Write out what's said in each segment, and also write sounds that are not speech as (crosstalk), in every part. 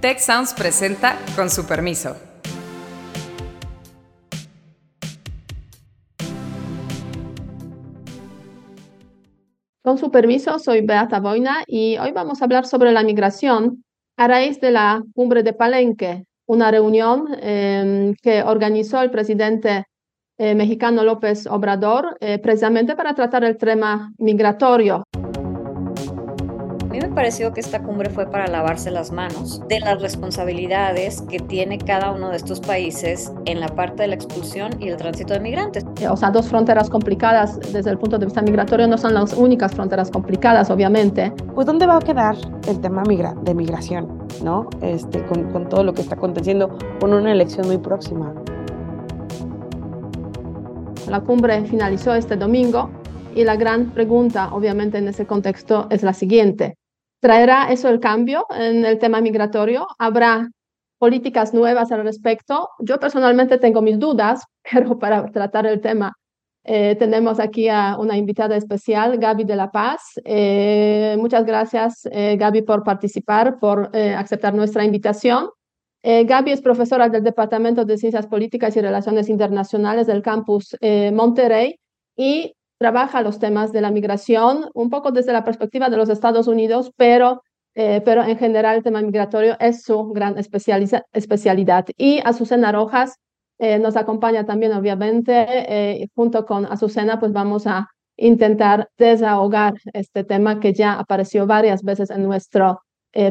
Tech Sounds presenta con su permiso. Con su permiso, soy Beata Boina y hoy vamos a hablar sobre la migración a raíz de la cumbre de Palenque, una reunión em, que organizó el presidente eh, mexicano López Obrador eh, precisamente para tratar el tema migratorio mí me pareció que esta cumbre fue para lavarse las manos de las responsabilidades que tiene cada uno de estos países en la parte de la expulsión y el tránsito de migrantes. O sea, dos fronteras complicadas desde el punto de vista migratorio no son las únicas fronteras complicadas, obviamente. Pues ¿dónde va a quedar el tema migra de migración, no? Este, con, con todo lo que está aconteciendo con una elección muy próxima. La cumbre finalizó este domingo y la gran pregunta, obviamente, en ese contexto es la siguiente. ¿Traerá eso el cambio en el tema migratorio? ¿Habrá políticas nuevas al respecto? Yo personalmente tengo mis dudas, (laughs) pero para tratar el tema eh, tenemos aquí a una invitada especial, Gaby de la Paz. Eh, muchas gracias, eh, Gaby, por participar, por aceptar nuestra invitación. Gaby es profesora del Departamento de Ciencias Políticas y Relaciones Internacionales del campus Monterrey y trabaja los temas de la migración un poco desde la perspectiva de los Estados Unidos, pero, eh, pero en general el tema migratorio es su gran especialidad. Y Azucena Rojas eh, nos acompaña también, obviamente, eh, junto con Azucena, pues vamos a intentar desahogar este tema que ya apareció varias veces en nuestro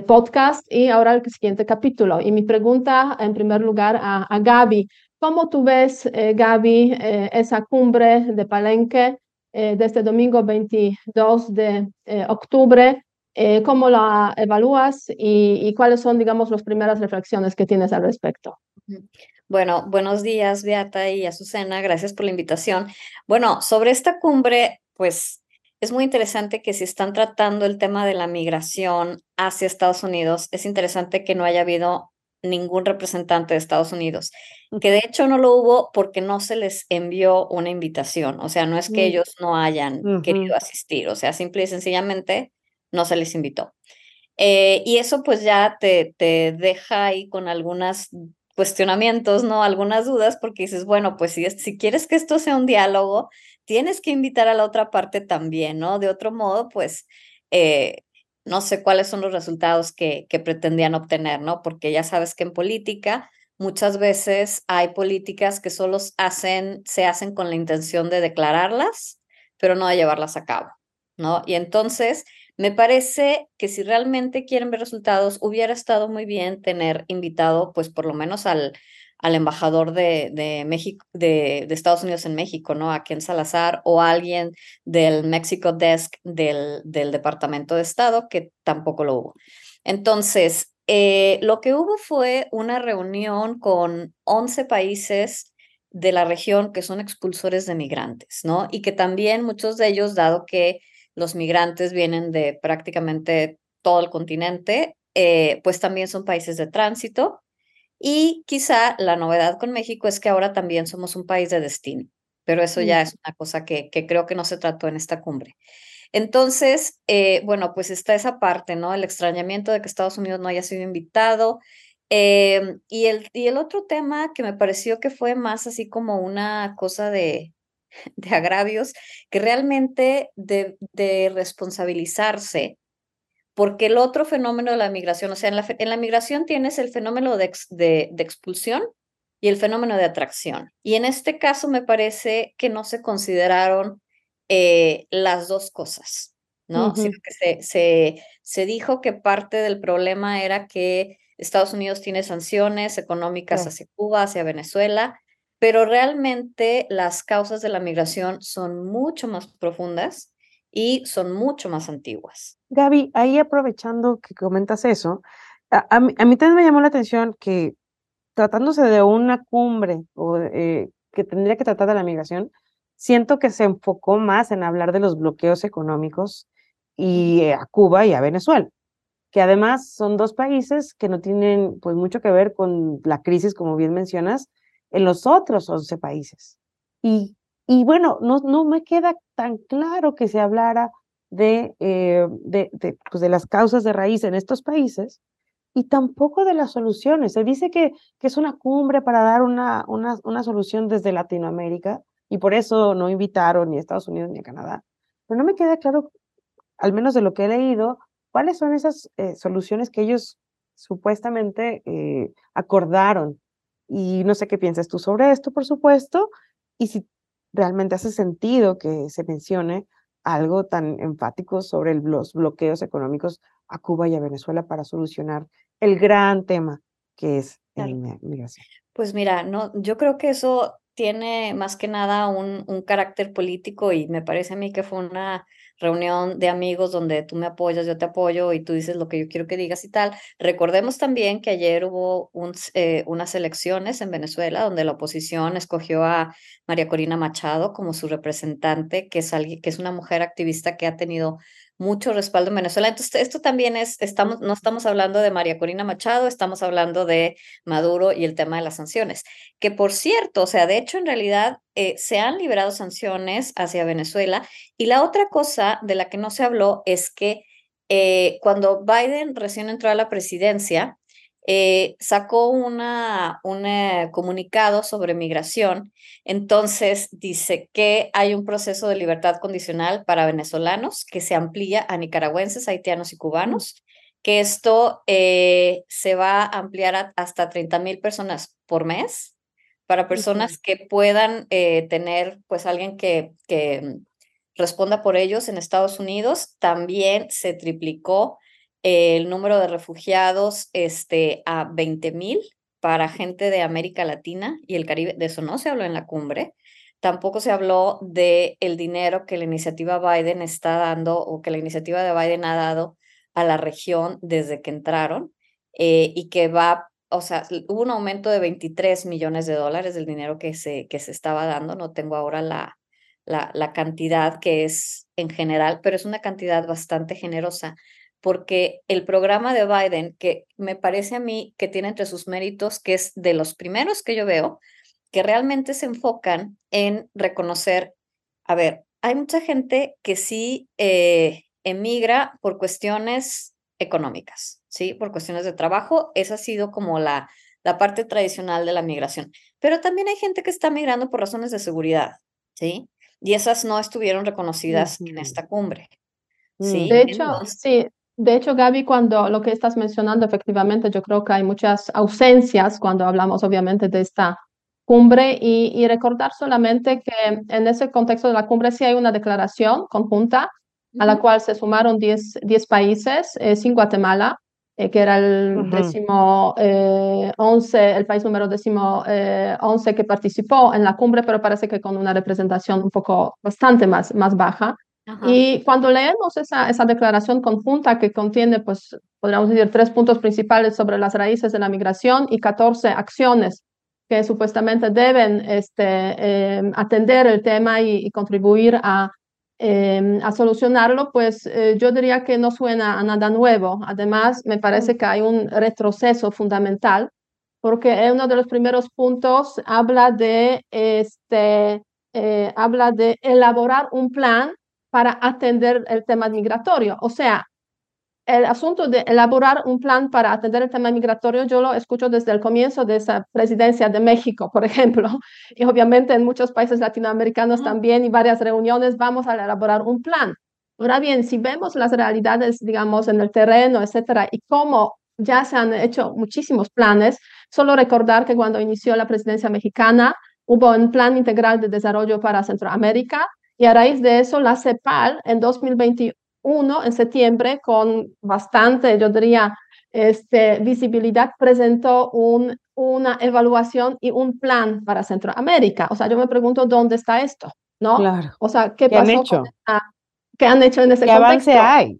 podcast y ahora el siguiente capítulo. Y mi pregunta, en primer lugar, a, a Gaby. ¿Cómo tú ves, Gaby, esa cumbre de Palenque? Eh, de este domingo 22 de eh, octubre. Eh, ¿Cómo la evalúas y, y, cuáles son, digamos, las primeras reflexiones que tienes al respecto? Bueno, buenos días, Beata y Azucena. Gracias por la invitación. Bueno, sobre esta cumbre, pues es muy interesante que si están tratando el tema de la migración hacia Estados Unidos, es interesante que no haya habido ningún representante de Estados Unidos, que de hecho no lo hubo porque no se les envió una invitación, o sea, no es que mm. ellos no hayan querido asistir, o sea, simple y sencillamente no se les invitó. Eh, y eso pues ya te, te deja ahí con algunos cuestionamientos, ¿no? Algunas dudas, porque dices, bueno, pues si, si quieres que esto sea un diálogo, tienes que invitar a la otra parte también, ¿no? De otro modo, pues eh, no sé cuáles son los resultados que, que pretendían obtener, ¿no? Porque ya sabes que en política muchas veces hay políticas que solo hacen, se hacen con la intención de declararlas, pero no de llevarlas a cabo, ¿no? Y entonces me parece que si realmente quieren ver resultados, hubiera estado muy bien tener invitado, pues por lo menos al, al embajador de, de México, de, de, Estados Unidos en México, ¿no? A Ken Salazar o alguien del Mexico Desk del, del Departamento de Estado, que tampoco lo hubo. Entonces, eh, lo que hubo fue una reunión con 11 países de la región que son expulsores de migrantes, ¿no? Y que también muchos de ellos, dado que los migrantes vienen de prácticamente todo el continente, eh, pues también son países de tránsito y quizá la novedad con México es que ahora también somos un país de destino, pero eso ya es una cosa que, que creo que no se trató en esta cumbre. Entonces, eh, bueno, pues está esa parte, ¿no? El extrañamiento de que Estados Unidos no haya sido invitado. Em, y, el, y el otro tema que me pareció que fue más así como una cosa de, (laughs) de agravios, que realmente de, de responsabilizarse porque el otro fenómeno de la migración, o sea, en la, en la migración tienes el fenómeno de, de, de, expulsión y el fenómeno de atracción. Y en este caso me parece que no se consideraron eh, las dos cosas, ¿no? Sino que se, se, se, dijo que parte del problema era que Estados Unidos tiene sanciones económicas hacia Cuba, hacia Venezuela, pero realmente las causas de la migración son mucho más profundas y son mucho más antiguas. Gaby, ahí aprovechando que comentas eso, a, mí, también me llamó la atención que tratándose de una cumbre o, eh, que tendría que tratar de la migración, siento que se enfocó más en hablar de los bloqueos económicos y eh, a Cuba y a Venezuela, que además son dos países que no tienen pues mucho que ver con la crisis, como bien mencionas, en los otros 11 países. Y y bueno, no, no me queda tan claro que se hablara de, eh, de, de, pues de las causas de raíz en estos países y tampoco de las soluciones. Se dice que, que es una cumbre para dar una, una, una solución desde Latinoamérica y por eso no invitaron ni a Estados Unidos ni a Canadá. Pero no me queda claro, al menos de lo que he leído, cuáles son esas eh, soluciones que ellos supuestamente eh, acordaron. Y no sé qué piensas tú sobre esto, por supuesto, y si realmente hace sentido que se mencione algo tan enfático sobre los bloqueos económicos a Cuba y a Venezuela para solucionar el gran tema que es la migración. Pues mira, no, yo creo que eso tiene más que nada un, un, carácter político y me parece a mí que fue una reunión de amigos donde tú me apoyas, yo te apoyo y tú dices lo que yo quiero que digas y tal. Recordemos también que ayer hubo un, eh, unas elecciones en Venezuela donde la oposición escogió a María Corina Machado como su representante, que es, alguien, que es una mujer activista que ha tenido mucho respaldo en Venezuela. Entonces, esto también es, estamos, no estamos hablando de María Corina Machado, estamos hablando de Maduro y el tema de las sanciones. Que por cierto, o sea, de hecho, en realidad eh, se han liberado sanciones hacia Venezuela. Y la otra cosa de la que no se habló es que eh, cuando Biden recién entró a la presidencia, eh, sacó una, un eh, comunicado sobre migración. Entonces dice que hay un proceso de libertad condicional para venezolanos que se amplía a nicaragüenses, haitianos y cubanos, que esto eh, se va a ampliar hasta 30 mil personas por mes para personas que puedan tener pues alguien que, que responda por ellos en Estados Unidos. También se triplicó el número de refugiados este, a 20 mil para gente de América Latina y el Caribe. De eso no se habló en la cumbre. Tampoco se habló de el dinero que la iniciativa Biden está dando o que la iniciativa de Biden ha dado a la región desde que entraron eh, y que va, o sea, hubo un aumento de 23 millones de dólares del dinero que se, que se estaba dando. No tengo ahora la, la, la cantidad que es en general, pero es una cantidad bastante generosa porque el programa de Biden, que me parece a mí que tiene entre sus méritos, que es de los primeros que yo veo, que realmente se enfocan en reconocer, a ver, hay mucha gente que sí eh, emigra por cuestiones económicas, ¿sí? Por cuestiones de trabajo, esa ha sido como la, la parte tradicional de la migración. Pero también hay gente que está migrando por razones de seguridad, ¿sí? Y esas no estuvieron reconocidas en esta cumbre. ¿sí? De hecho, sí, de hecho, Gaby, cuando lo que estás mencionando, efectivamente, yo creo que hay muchas ausencias cuando hablamos, obviamente, de esta cumbre. Y, recordar solamente que en ese contexto de la cumbre sí hay una declaración conjunta a la cual se sumaron 10, países, eh, sin Guatemala, eh, que era el décimo eh, once, el país número décimo once que participó en la cumbre, pero parece que con una representación un poco bastante más, más baja. Y cuando leemos esa, esa declaración conjunta que contiene, pues, podríamos decir, tres puntos principales sobre las raíces de la migración y 14 acciones que supuestamente deben este, eh, atender el tema y, contribuir a, eh, a solucionarlo, pues eh, yo diría que no suena a nada nuevo. Además, me parece que hay un retroceso fundamental, porque uno de los primeros puntos habla de, este, habla de elaborar un plan para atender el tema migratorio. O sea, el asunto de elaborar un plan para atender el tema migratorio, yo lo escucho desde el comienzo de esa presidencia de México, por ejemplo, (laughs) y obviamente en muchos países latinoamericanos también y varias reuniones vamos a elaborar un plan. Ahora bien, si vemos las realidades, digamos, en el terreno, etcétera, y cómo ya se han hecho muchísimos planes, solo recordar que cuando inició la presidencia mexicana hubo un plan integral de desarrollo para Centroamérica, y a raíz de eso, la CEPAL en 2021, en septiembre, con bastante, yo diría, este, visibilidad, presentó un, una evaluación y un plan para Centroamérica. O sea, yo me pregunto dónde está esto, ¿no? Claro. O sea, ¿qué, pasó han hecho? Que han hecho en ese ¿Qué contexto. avance hay?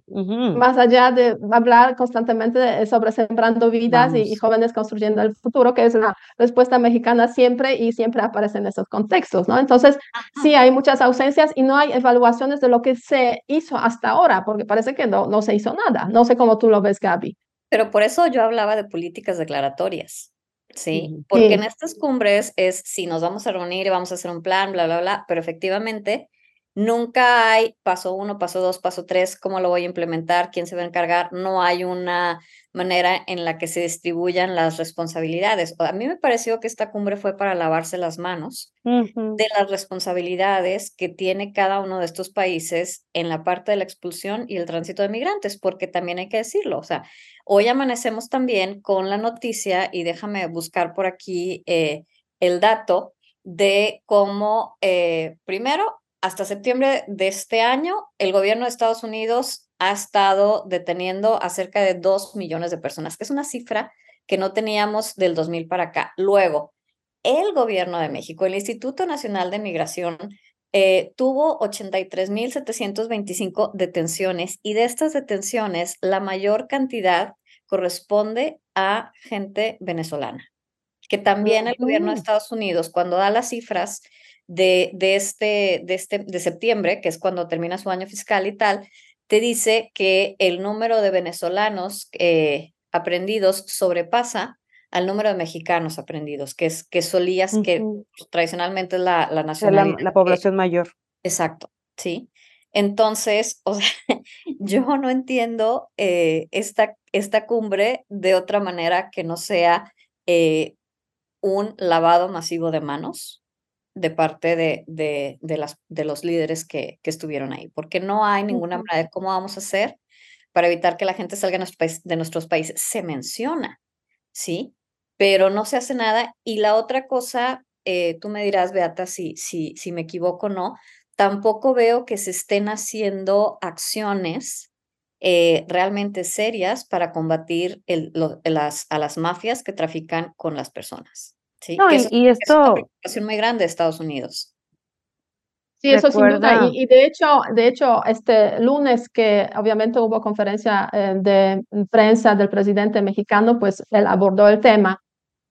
Más allá de hablar constantemente sobre sembrando vidas y, jóvenes construyendo el futuro, que es una respuesta mexicana siempre y siempre aparece en esos contextos, ¿no? Entonces, sí hay muchas ausencias y no hay evaluaciones de lo que se hizo hasta ahora, porque parece que no, no se hizo nada. No sé cómo tú lo ves, Gaby. Pero por eso yo hablaba de políticas declaratorias. Sí, porque en estas cumbres es si nos vamos a reunir y vamos a hacer un plan, bla, bla, bla, pero efectivamente Nunca hay paso uno, paso dos, paso tres, cómo lo voy a implementar, quién se va a encargar. No hay una manera en la que se distribuyan las responsabilidades. A mí me pareció que esta cumbre fue para lavarse las manos de las responsabilidades que tiene cada uno de estos países en la parte de la expulsión y el tránsito de migrantes, porque también hay que decirlo. O sea, hoy amanecemos también con la noticia, y déjame buscar por aquí eh, el dato de cómo, eh, primero, hasta septiembre de este año, el gobierno de Estados Unidos ha estado deteniendo a cerca de 2 millones de personas, que es una cifra que no teníamos del 2000 para acá. Luego, el gobierno de México, el Instituto Nacional de Migración, eh, tuvo 83.725 detenciones y de estas detenciones, la mayor cantidad corresponde a gente venezolana, que también el gobierno de Estados Unidos, cuando da las cifras, de, de, este, de, este, de septiembre, que es cuando termina su año fiscal y tal, te dice que el número de venezolanos eh, aprendidos sobrepasa al número de mexicanos aprendidos, que es que solías, que tradicionalmente es la, la nacionalidad. La, población mayor. Exacto, sí. Entonces, o sea, (laughs) yo no entiendo eh, esta, esta cumbre de otra manera que no sea eh, un lavado masivo de manos, de parte de, de, de, las, de los líderes que, que, estuvieron ahí, porque no hay ninguna manera de cómo vamos a hacer para evitar que la gente salga de nuestros países. Se menciona, ¿sí? Pero no se hace nada. Y la otra cosa, eh, tú me dirás, Beata, si, si, si me equivoco o no, tampoco veo que se estén haciendo acciones eh, realmente serias para combatir el, las, a las mafias que trafican con las personas. Sí, y, esto... Es una preocupación muy grande de Estados Unidos. Sí, eso sin duda. Y, de hecho, de hecho, este lunes que obviamente hubo conferencia eh, de prensa del presidente mexicano, pues él abordó el tema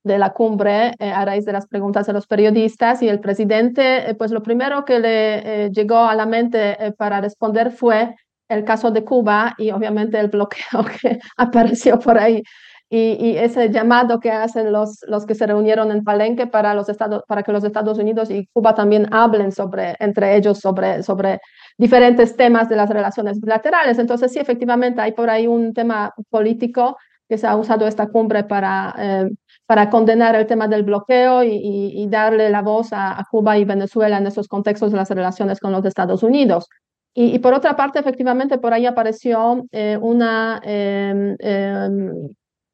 de la cumbre eh, a raíz de las preguntas de los periodistas y el presidente, eh, pues lo primero que le llegó a la mente para responder fue el caso de Cuba y obviamente el bloqueo (laughs) que apareció por ahí y, ese llamado que hacen los, los que se reunieron en Palenque para, los estados, para que los Estados Unidos y Cuba también hablen sobre, entre ellos sobre, sobre diferentes temas de las relaciones bilaterales. Entonces, sí, efectivamente, hay por ahí un tema político que se ha usado esta cumbre para, eh, para condenar el tema del bloqueo y, darle la voz a, Cuba y Venezuela en esos contextos de las relaciones con los Estados Unidos. Y, por otra parte, efectivamente, por ahí apareció eh, una em,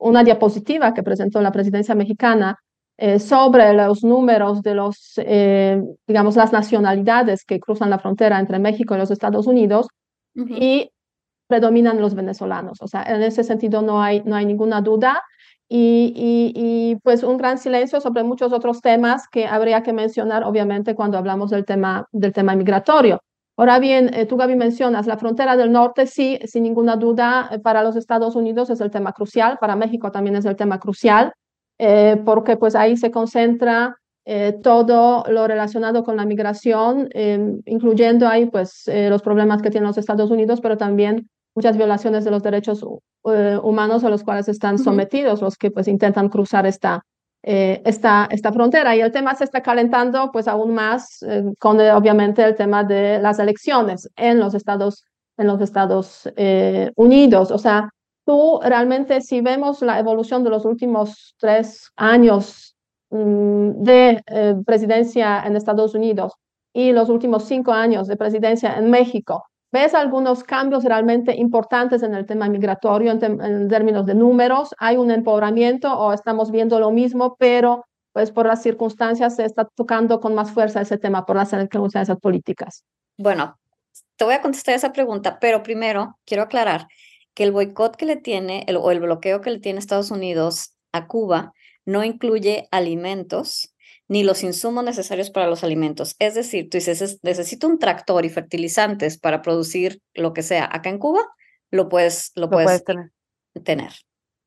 una diapositiva que presentó la presidencia mexicana eh, sobre los números de los, eh, digamos, las nacionalidades que cruzan la frontera entre México y los Estados Unidos y predominan los venezolanos. O sea, en ese sentido no hay, no hay ninguna duda. Y, y, y, pues un gran silencio sobre muchos otros temas que habría que mencionar, obviamente, cuando hablamos del tema, del tema migratorio. Ahora bien, eh, tú, Gaby, mencionas la frontera del norte, sí, sin ninguna duda, eh, para los Estados Unidos es el tema crucial, para México también es el tema crucial, eh, porque pues ahí se concentra todo lo relacionado con la migración, incluyendo ahí pues los problemas que tienen los Estados Unidos, pero también muchas violaciones de los derechos humanos a los cuales están sometidos los que pues intentan cruzar esta, eh, esta, esta frontera. Y el tema se está calentando pues aún más eh, con eh, obviamente el tema de las elecciones en los Estados, en los Estados Unidos. O sea, tú realmente si vemos la evolución de los últimos tres años mm, de presidencia en Estados Unidos y los últimos cinco años de presidencia en México, ¿Ves algunos cambios realmente importantes en el tema migratorio en, términos de números? ¿Hay un empoderamiento o estamos viendo lo mismo, pero pues por las circunstancias se está tocando con más fuerza ese tema, por las circunstancias políticas? Bueno, te voy a contestar esa pregunta, pero primero quiero aclarar que el boicot que le tiene o el bloqueo que le tiene Estados Unidos a Cuba no incluye alimentos ni los insumos necesarios para los alimentos. Es decir, tú dices, necesito un tractor y fertilizantes para producir lo que sea. Acá en Cuba lo puedes, lo, puedes, tener.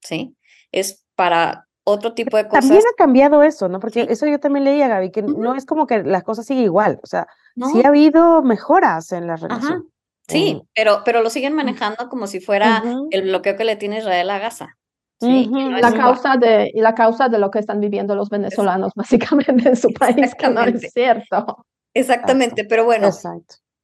¿sí? Es para otro tipo de cosas. También ha cambiado eso, ¿no? Porque eso yo también leía, Gaby, que no es como que las cosas siguen igual. O sea, sí ha habido mejoras en la relación. Sí, pero, pero lo siguen manejando como si fuera el bloqueo que le tiene Israel a Gaza la causa de, y la causa de lo que están viviendo los venezolanos básicamente en su país, que no es cierto. Exactamente, pero bueno,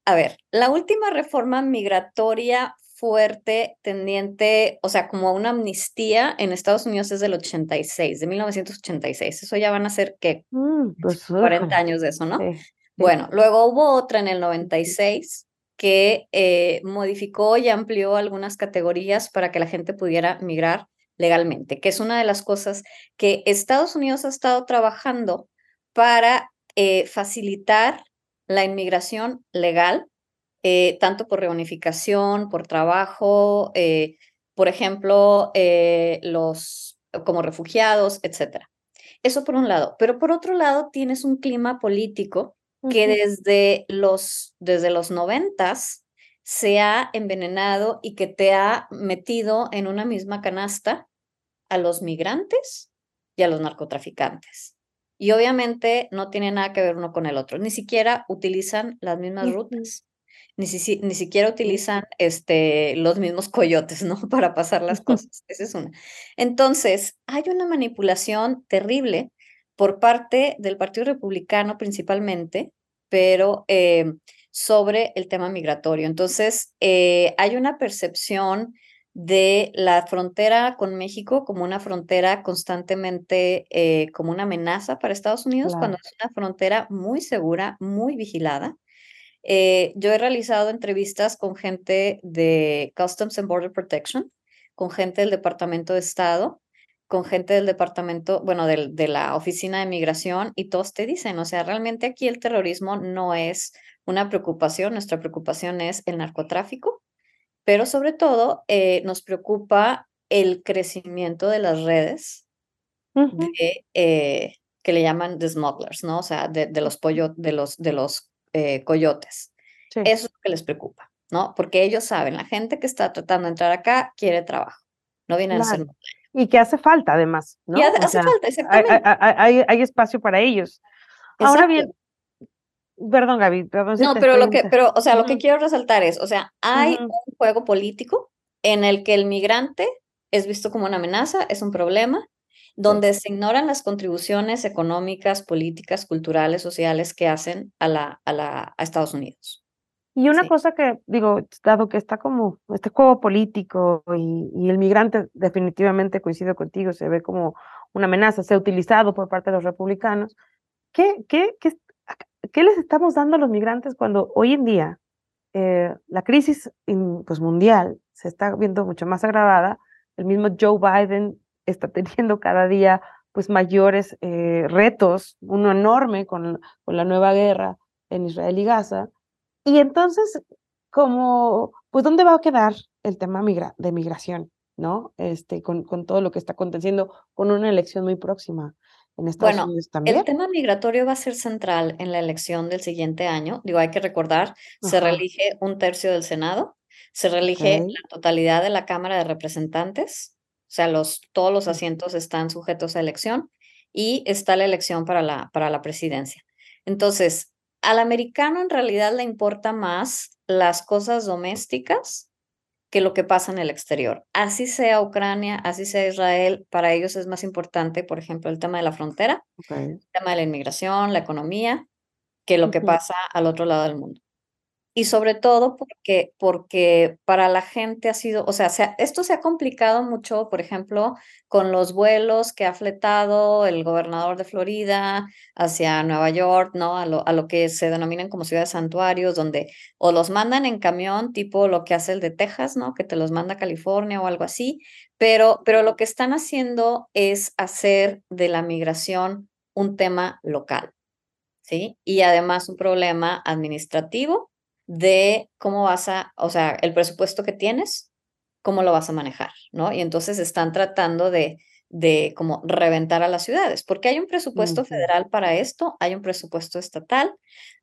A ver, la última reforma migratoria fuerte, tendiente, o sea, como una amnistía en Estados Unidos es del 86, de 1986. Eso ya van a ser, ¿qué? 40 pues, años de eso, ¿no? Bueno, luego hubo otra en el 96 que eh, modificó y amplió algunas categorías para que la gente pudiera migrar legalmente, que es una de las cosas que Estados Unidos ha estado trabajando para eh, facilitar la inmigración legal, eh, tanto por reunificación, por trabajo, por ejemplo, los como refugiados, etcétera. Eso por un lado, pero por otro lado tienes un clima político que desde los, desde los noventas se ha envenenado y que te ha metido en una misma canasta a los migrantes y a los narcotraficantes. Y obviamente no tiene nada que ver uno con el otro, ni siquiera utilizan las mismas rutas, ni, ni siquiera utilizan este, los mismos coyotes, ¿no? (laughs) Para pasar las cosas. Esa es una. Entonces, hay una manipulación terrible por parte del Partido Republicano principalmente, pero eh, sobre el tema migratorio. Entonces, eh, hay una percepción de la frontera con México como una frontera constantemente, eh, como una amenaza para Estados Unidos, cuando es una frontera muy segura, muy vigilada. yo he realizado entrevistas con gente de Customs and Border Protection, con gente del Departamento de Estado, con gente del departamento, bueno, del, de la oficina de migración y todos te dicen, o sea, realmente aquí el terrorismo no es una preocupación, nuestra preocupación es el narcotráfico, pero sobre todo eh, nos preocupa el crecimiento de las redes eh, que le llaman the smugglers, ¿no? O sea, de, los pollo, de los, de los eh, coyotes. Eso es lo que les preocupa, ¿no? Porque ellos saben, la gente que está tratando de entrar acá quiere trabajo, no vienen a ser y que hace falta además, ¿no? Y hace, falta, exactamente. Hay, hay, espacio para ellos. Ahora bien, perdón Gaby, perdón. no, pero lo que, pero, o sea, lo que quiero resaltar es, o sea, hay un juego político en el que el migrante es visto como una amenaza, es un problema, donde se ignoran las contribuciones económicas, políticas, culturales, sociales que hacen a, la, a, la, a Estados Unidos. Y una cosa que, digo, dado que está como este juego político y, el migrante definitivamente coincido contigo, se ve como una amenaza, se ha utilizado por parte de los republicanos, ¿qué, qué, qué, qué les estamos dando a los migrantes cuando hoy en día eh, la crisis pues, mundial se está viendo mucho más agravada? El mismo Joe Biden está teniendo cada día pues mayores eh, retos, uno enorme con, con la nueva guerra en Israel y Gaza y entonces, como, pues, ¿dónde va a quedar el tema de migración? ¿No? Este, con, con todo lo que está aconteciendo con una elección muy próxima en Estados bueno, Unidos también. El tema migratorio va a ser central en la elección del siguiente año. Digo, hay que recordar, se reelige un tercio del Senado, se reelige la totalidad de la Cámara de Representantes, o sea, los, todos los asientos están sujetos a elección y está la elección para la, para la presidencia. Entonces, al americano en realidad le importa más las cosas domésticas que lo que pasa en el exterior. Así sea Ucrania, así sea Israel, para ellos es más importante, por ejemplo, el tema de la frontera, el tema de la inmigración, la economía, que lo que pasa al otro lado del mundo y sobre todo porque, porque para la gente ha sido, o sea, esto se ha complicado mucho, por ejemplo, con los vuelos que ha fletado el gobernador de Florida hacia Nueva York, ¿no? A lo, a lo que se denominan como ciudades santuarios, donde o los mandan en camión, tipo lo que hace el de Texas, ¿no? Que te los manda a California o algo así, pero, pero lo que están haciendo es hacer de la migración un tema local, ¿sí? Y además un problema administrativo de cómo vas a, o sea, el presupuesto que tienes, cómo lo vas a manejar, ¿no? Y entonces están tratando de, de como reventar a las ciudades, porque hay un presupuesto federal para esto, hay un presupuesto estatal,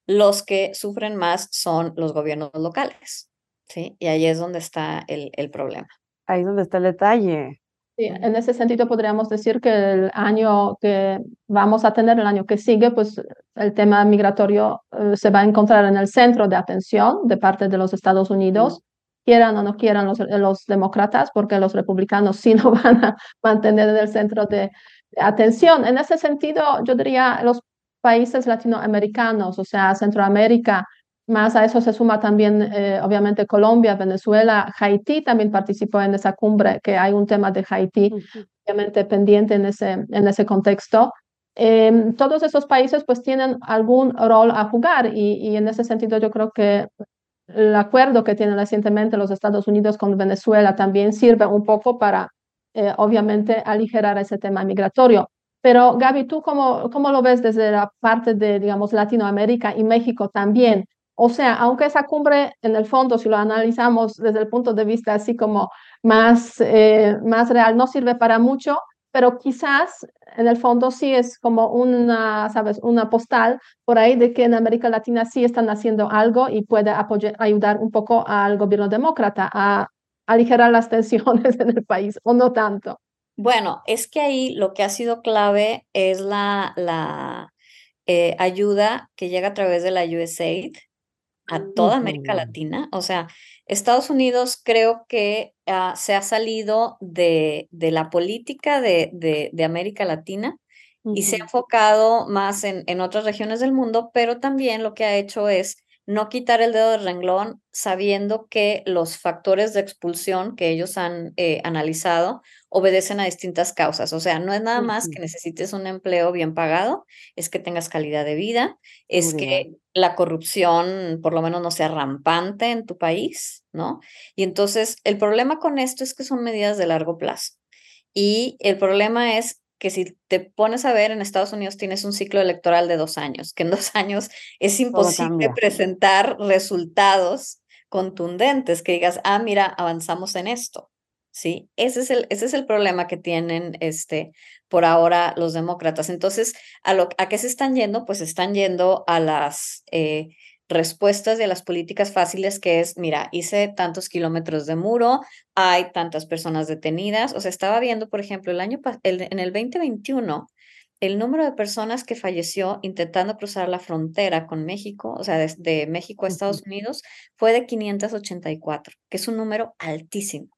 los que sufren más son los gobiernos locales, ¿sí? Y ahí es donde está el, el problema. Ahí es donde está el detalle. En ese sentido podríamos decir que el año que vamos a tener, el año que sigue, pues el tema migratorio eh, se va a encontrar en el centro de atención de parte de los Estados Unidos, quieran o no quieran los, demócratas, porque los republicanos sí no (laughs) van a mantener en el centro de, atención. En ese sentido, yo diría los países latinoamericanos, o sea, Centroamérica, más a eso se suma también, eh, obviamente, Colombia, Venezuela, Haití también participó en esa cumbre, que hay un tema de Haití, obviamente, pendiente en ese, en ese contexto. Em, todos esos países pues tienen algún rol a jugar y, y, en ese sentido yo creo que el acuerdo que tienen recientemente los Estados Unidos con Venezuela también sirve un poco para, eh, obviamente, aligerar ese tema migratorio. Pero Gaby, ¿tú cómo, cómo lo ves desde la parte de, digamos, Latinoamérica y México también? O sea, aunque esa cumbre, en el fondo, si lo analizamos desde el punto de vista así como más, eh, más real, no sirve para mucho, pero quizás en el fondo sí es como una, ¿sabes? Una postal por ahí de que en América Latina sí están haciendo algo y puede apoyar, ayudar un poco al gobierno demócrata a aligerar las (laughs) tensiones en el país, o no tanto. Bueno, es que ahí lo que ha sido clave es la, la eh, ayuda que llega a través de la USAID a toda América Latina. O sea, Estados Unidos creo que ah, se ha salido de, de la política de, de, América Latina y se ha enfocado más en, en otras regiones del mundo, pero también lo que ha hecho es no quitar el dedo del renglón sabiendo que los factores de expulsión que ellos han eh, analizado obedecen a distintas causas. O sea, no es nada más que necesites un empleo bien pagado, es que tengas calidad de vida, es que la corrupción por lo menos no sea rampante en tu país, ¿no? Y entonces el problema con esto es que son medidas de largo plazo. Y el problema es que si te pones a ver, en Estados Unidos tienes un ciclo electoral de dos años, que en dos (laughs) años es imposible presentar resultados contundentes, que digas, ah, mira, avanzamos en esto. ¿Sí? Ese es el, ese es el problema que tienen este, por ahora los demócratas. Entonces, ¿a, lo, ¿a qué se están yendo? Pues están yendo a las eh, respuestas de las políticas fáciles que es, mira, hice tantos kilómetros de muro, hay tantas personas detenidas. O sea, estaba viendo, por ejemplo, el año en el 2021, el número de personas que falleció intentando cruzar la frontera con México, o sea, desde México a Estados Unidos, fue de 584, que es un número altísimo.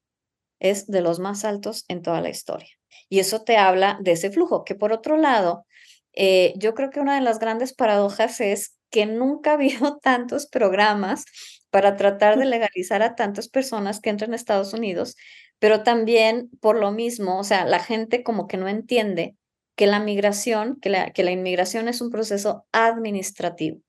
Es de los más altos en toda la historia. Y eso te habla de ese flujo, que por otro lado, eh, yo creo que una de las grandes paradojas es que nunca ha habido (laughs) tantos programas para tratar de legalizar a tantas personas que entran a Estados Unidos, pero también por lo mismo, o sea, la gente como que no entiende que la migración, que la, que la inmigración es un proceso administrativo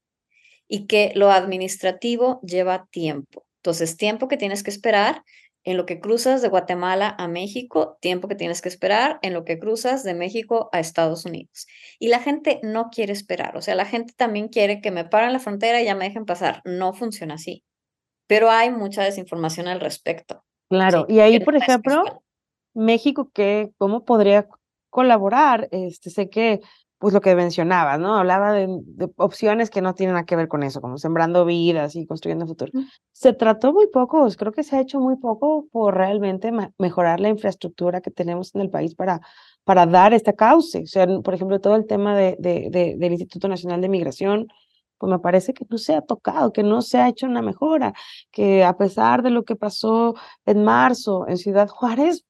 y que lo administrativo lleva tiempo. Entonces, tiempo que tienes que esperar en lo que cruzas de Guatemala a México, tiempo que tienes que esperar, en lo que cruzas de México a Estados Unidos. Y la gente no quiere esperar, o sea, la gente también quiere que me paren la frontera y ya me dejen pasar. No funciona así, pero hay mucha desinformación al respecto. Claro, y ahí, por ejemplo, México, ¿qué, ¿cómo podría colaborar? Este, sé que pues lo que mencionaba, ¿no? Hablaba de, opciones que no tienen nada que ver con eso, como sembrando vidas y construyendo futuro. Se trató muy poco, creo que se ha hecho muy poco por realmente mejorar la infraestructura que tenemos en el país para, para dar esta cauce. O sea, por ejemplo, todo el tema de, de, del Instituto Nacional de Migración, pues me parece que no se ha tocado, que no se ha hecho una mejora, que a pesar de lo que pasó en marzo en Ciudad Juárez,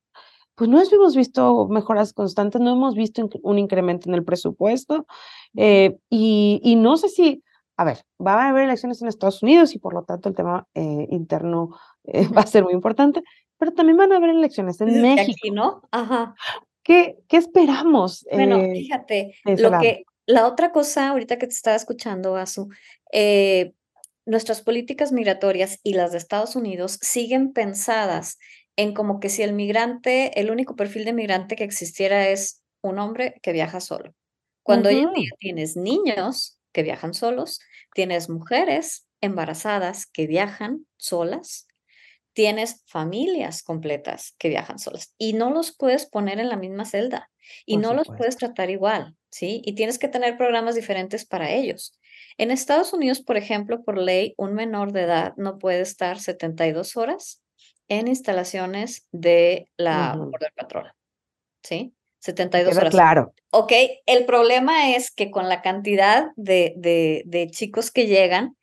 pues no hemos visto mejoras constantes, no hemos visto un incremento en el presupuesto eh, y, no sé si, a ver, va a haber elecciones en Estados Unidos y por lo tanto el tema eh, interno eh, (laughs) va a ser muy importante, pero también van a haber elecciones en México. Aquí, ¿no? Ajá. ¿Qué, qué esperamos? Bueno, fíjate, lo que, la otra cosa ahorita que te estaba escuchando, Azu, nuestras políticas migratorias y las de Estados Unidos siguen pensadas en como que si el migrante, el único perfil de migrante que existiera es un hombre que viaja solo. Cuando hoy en día tienes niños que viajan solos, tienes mujeres embarazadas que viajan solas, tienes familias completas que viajan solas y no los puedes poner en la misma celda y no los puedes tratar igual, ¿sí? Y tienes que tener programas diferentes para ellos. En Estados Unidos, por ejemplo, por ley, un menor de edad no puede estar 72 horas en instalaciones de la Border Patrol. ¿Sí? 72 horas. Claro. Ok, el problema es que con la cantidad de, de, de chicos que llegan,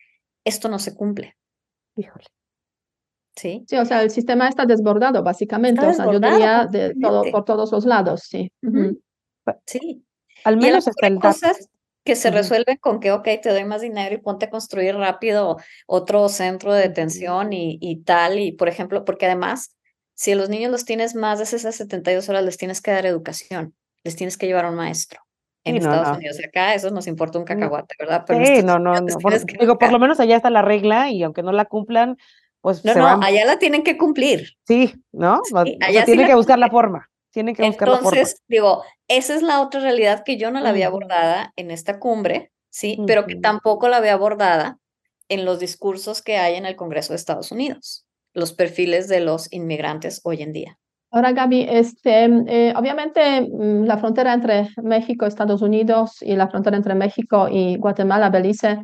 esto no se cumple. Híjole. Sí. Sí, o sea, el sistema está desbordado, básicamente. o sea, yo diría de todo, por todos los lados, sí. Sí. Al menos hasta el cosas que se resuelve con que, ok, te doy más dinero y ponte a construir rápido otro centro de detención y, y tal. Y, por ejemplo, porque además, si a los niños los tienes más de esas 72 horas, les tienes que dar educación, les tienes que llevar a un maestro en Estados Unidos. Acá eso nos importa un cacahuate, ¿verdad? Pero sí, no, no, no. Por, digo, por lo menos allá está la regla y aunque no la cumplan, pues. No, no, allá la tienen que cumplir. Sí, ¿no? allá tienen que buscar la forma. Tienen que buscar Entonces, la forma. digo, esa es la otra realidad que yo no la había abordada en esta cumbre, ¿sí? Pero que tampoco la había abordada en los discursos que hay en el Congreso de Estados Unidos, los perfiles de los inmigrantes hoy en día. Ahora, Gaby, este, eh, obviamente mm, la frontera entre México, Estados Unidos y la frontera entre México y Guatemala, Belice,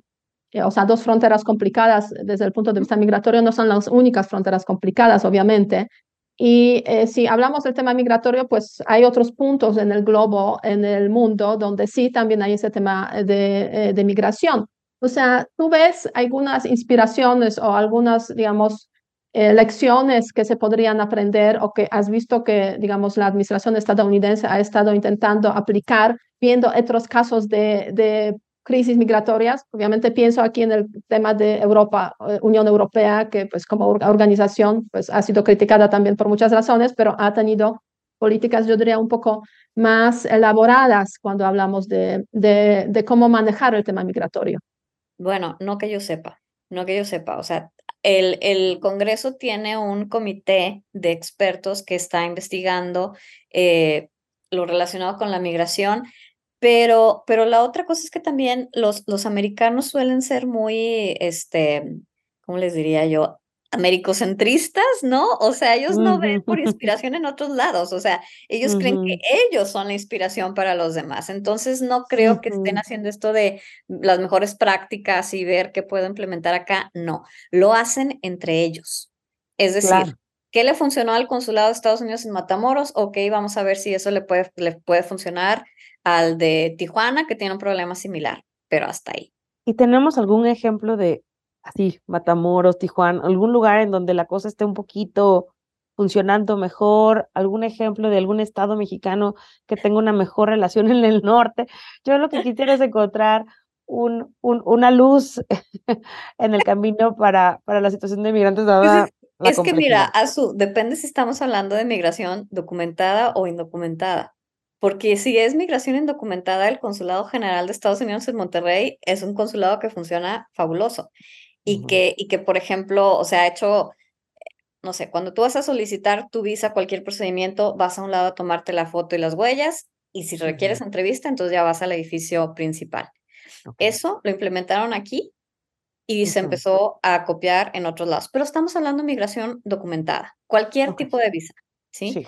eh, o sea, dos fronteras complicadas desde el punto de vista migratorio, no son las únicas fronteras complicadas, obviamente. Y eh, si hablamos del tema migratorio, pues hay otros puntos en el globo, en el mundo, donde sí también hay ese tema de, de migración. O sea, tú ves algunas inspiraciones o algunas, digamos, eh, lecciones que se podrían aprender o que has visto que, digamos, la administración estadounidense ha estado intentando aplicar, viendo otros casos de, de crisis migratorias. Obviamente pienso aquí en el tema de Europa, eh, Unión Europea, que pues como organización pues ha sido criticada también por muchas razones, pero ha tenido políticas, yo diría, un poco más elaboradas cuando hablamos de, de, de cómo manejar el tema migratorio. Bueno, no que yo sepa, no que yo sepa, o sea, el, el, Congreso tiene un comité de expertos que está investigando eh, lo relacionado con la migración, pero, pero la otra cosa es que también los, los americanos suelen ser muy, este, ¿cómo les diría yo? americocentristas, ¿no? O sea, ellos no ven por (laughs) inspiración en otros lados, o sea, ellos creen que ellos son la inspiración para los demás. Entonces, no creo que estén haciendo esto de las mejores prácticas y ver qué puedo implementar acá, no, lo hacen entre ellos. Es decir, ¿qué le funcionó al consulado de Estados Unidos en Matamoros? Ok, vamos a ver si eso le puede, le puede funcionar al de Tijuana, que tiene un problema similar, pero hasta ahí. ¿Y tenemos algún ejemplo de así, Matamoros, Tijuana, algún lugar en donde la cosa esté un poquito funcionando mejor, algún ejemplo de algún estado mexicano que tenga una mejor relación en el norte. Yo lo que quisiera es encontrar un, un, una luz (laughs) en el camino para, para la situación de migrantes. Pues es, que mira, su depende si estamos hablando de migración documentada o indocumentada. Porque si es migración indocumentada, el Consulado General de Estados Unidos en Monterrey es un consulado que funciona fabuloso y, que, y que, por ejemplo, o sea, ha hecho, no sé, cuando tú vas a solicitar tu visa, cualquier procedimiento, vas a un lado a tomarte la foto y las huellas, y si requieres entrevista, entonces ya vas al edificio principal. Eso lo implementaron aquí y se empezó a copiar en otros lados. Pero estamos hablando de migración documentada, cualquier tipo de visa, ¿sí?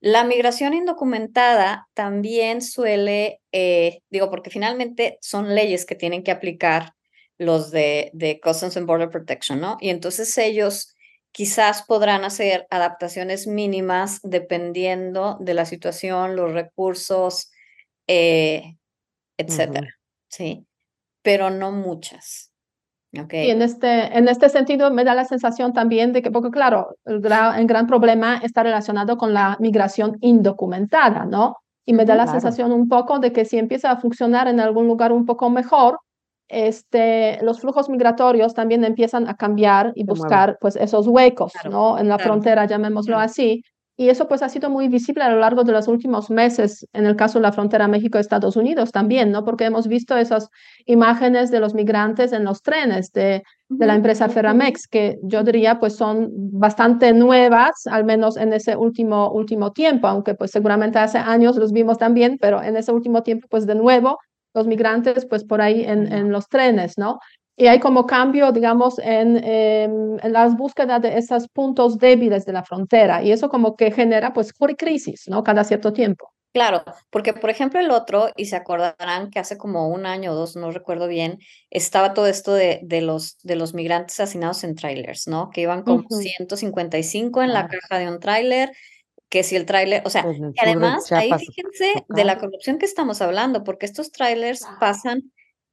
La migración indocumentada también suele, eh, digo, porque finalmente son leyes que tienen que aplicar los de, de Customs and Border Protection, ¿no? Y entonces ellos quizás podrán hacer adaptaciones mínimas dependiendo de la situación, los recursos, eh, etcétera, ¿sí? Pero no muchas. Okay. Y en este, en este sentido me da la sensación también de que, porque claro, el gran, el gran problema está relacionado con la migración indocumentada, ¿no? Y me da la sensación un poco de que si empieza a funcionar en algún lugar un poco mejor, este, los flujos migratorios también empiezan a cambiar y buscar pues esos huecos, ¿no? En la frontera, llamémoslo así. Y eso pues ha sido muy visible a lo largo de los últimos meses en el caso de la frontera México-Estados Unidos también, ¿no? Porque hemos visto esas imágenes de los migrantes en los trenes de, de la empresa Ferramex, que yo diría pues son bastante nuevas, al menos en ese último, último tiempo, aunque pues seguramente hace años los vimos también, pero en ese último tiempo pues de nuevo los migrantes pues por ahí en, en los trenes, ¿no? Y hay como cambio, digamos, en, em, en, las búsquedas de esos puntos débiles de la frontera y eso como que genera pues crisis, ¿no? Cada cierto tiempo. Claro, porque por ejemplo el otro, y se acordarán que hace como un año o dos, no recuerdo bien, estaba todo esto de, de, los, de los migrantes asesinados en trailers, ¿no? Que iban como 155 en la caja de un tráiler, que si el tráiler, o sea, pues, además ahí fíjense de la corrupción que estamos hablando, porque estos trailers pasan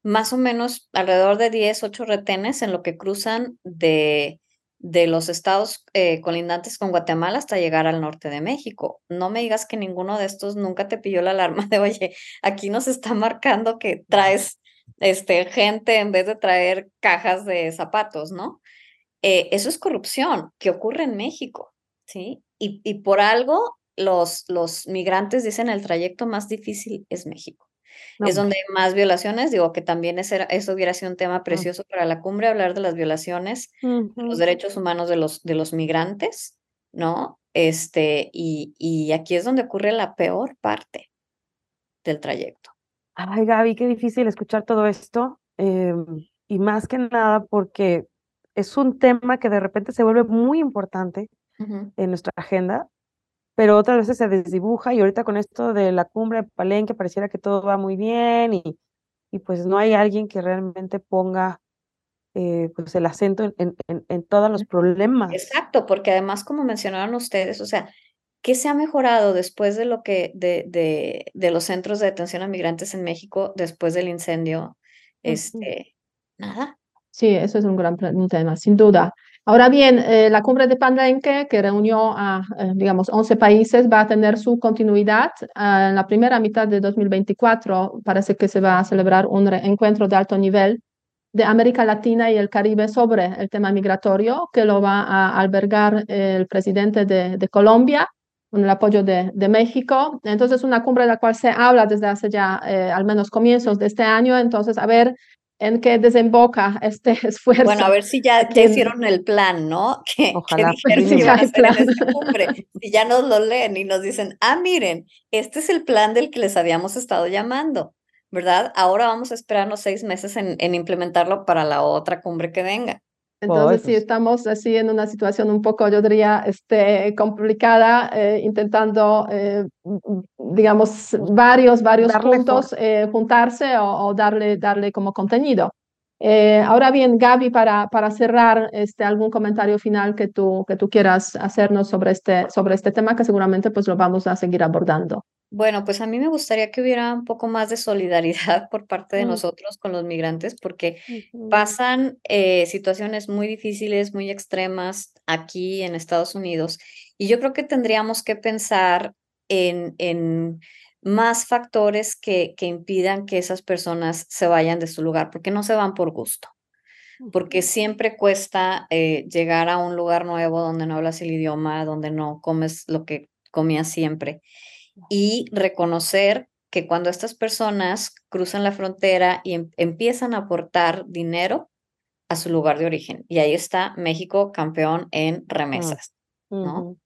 más o menos alrededor de 10, 8 retenes en lo que cruzan de, de los estados eh, colindantes con Guatemala hasta llegar al norte de México. No me digas que ninguno de estos nunca te pilló la alarma de, oye, aquí nos está marcando que traes este, gente en vez de traer cajas de zapatos, ¿no? Eh, eso es corrupción que ocurre en México, ¿sí? Y, y por algo los, los migrantes dicen el trayecto más difícil es México. Es donde hay más violaciones, digo que también ese, eso hubiera sido un tema precioso para la cumbre, hablar de las violaciones, los derechos humanos de los, de los migrantes, ¿no? Este, y, y aquí es donde ocurre la peor parte del trayecto. Ay, Gaby, qué difícil escuchar todo esto. Em, y más que nada porque es un tema que de repente se vuelve muy importante en nuestra agenda, pero otras veces se desdibuja y ahorita con esto de la cumbre de Palenque pareciera que todo va muy bien y, y pues no hay alguien que realmente ponga eh, pues el acento en, en, en, todos los problemas. Exacto, porque además como mencionaron ustedes, o sea, ¿qué se ha mejorado después de lo que, de, de, de los centros de detención a migrantes en México después del incendio? Este, nada. Sí, eso es un gran tema, sin duda. Ahora bien, eh, la cumbre de Palenque, que reunió a, eh, digamos, 11 países, va a tener su continuidad. en la primera mitad de 2024 parece que se va a celebrar un encuentro de alto nivel de América Latina y el Caribe sobre el tema migratorio, que lo va a albergar el presidente de, de Colombia con el apoyo de, de, México. Entonces, una cumbre de la cual se habla desde hace ya eh, al menos comienzos de este año. Entonces, a ver en qué desemboca este (laughs) esfuerzo. Bueno, a ver si ya, ya hicieron el plan, ¿no? Que, Ojalá. Que si, ya plan. si ya nos lo leen y nos dicen, ah, miren, este es el plan del que les habíamos estado llamando, ¿verdad? Ahora vamos a esperarnos seis meses en, en implementarlo para la otra cumbre que venga. Entonces, sí, estamos así en una situación un poco, yo diría, este, complicada, eh, intentando, eh, digamos, varios, varios darle puntos eh, juntarse o, o, darle, darle como contenido. ahora bien, Gaby, para, para cerrar, este, algún comentario final que tú, que tú quieras hacernos sobre este, sobre este tema, que seguramente pues lo vamos a seguir abordando. Bueno, pues a mí me gustaría que hubiera un poco más de solidaridad (laughs) por parte de mm. nosotros con los migrantes, porque pasan eh, situaciones muy difíciles, muy extremas aquí en Estados Unidos. Y yo creo que tendríamos que pensar en, en más factores que, que impidan que esas personas se vayan de su lugar, porque no se van por gusto porque siempre cuesta eh, llegar a un lugar nuevo donde no hablas el idioma, donde no comes lo que comías siempre y reconocer que cuando estas personas cruzan la frontera y em, empiezan a aportar dinero a su lugar de origen. Y ahí está México campeón en remesas. ¿no?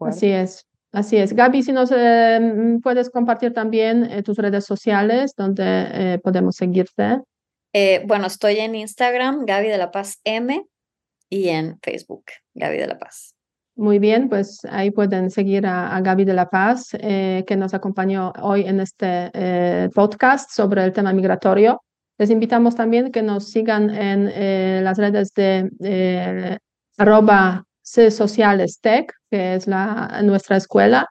Así es. Así es. Gaby, si nos eh, mm, puedes compartir también eh, tus redes sociales donde eh, podemos seguirte. bueno, estoy en Instagram, Gaby de la Paz M, y en Facebook, Gaby de la Paz. Muy bien, pues ahí pueden seguir a, a Gaby de la Paz, eh, que nos acompañó hoy en este eh, podcast sobre el tema migratorio. Les invitamos también que nos sigan en eh, las redes de arroba sociales tech, que es la, nuestra escuela.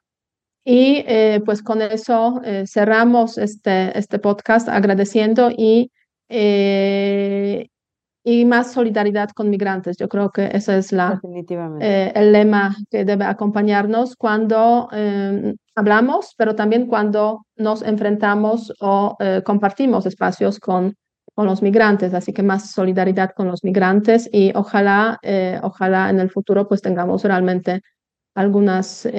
Y pues con eso cerramos este, este podcast agradeciendo y y más solidaridad con migrantes. Yo creo que ese es la, eh, el lema que debe acompañarnos cuando eh, hablamos, pero también cuando nos enfrentamos o eh, compartimos espacios con, con los migrantes. Así que más solidaridad con los migrantes y ojalá, eh, ojalá en el futuro pues tengamos realmente algunas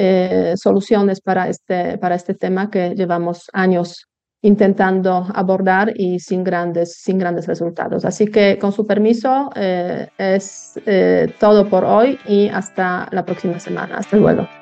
soluciones para este, para este tema que llevamos años intentando abordar y sin grandes, sin grandes resultados. Así que con su permiso eh, es eh, todo por hoy y hasta la próxima semana. Hasta luego.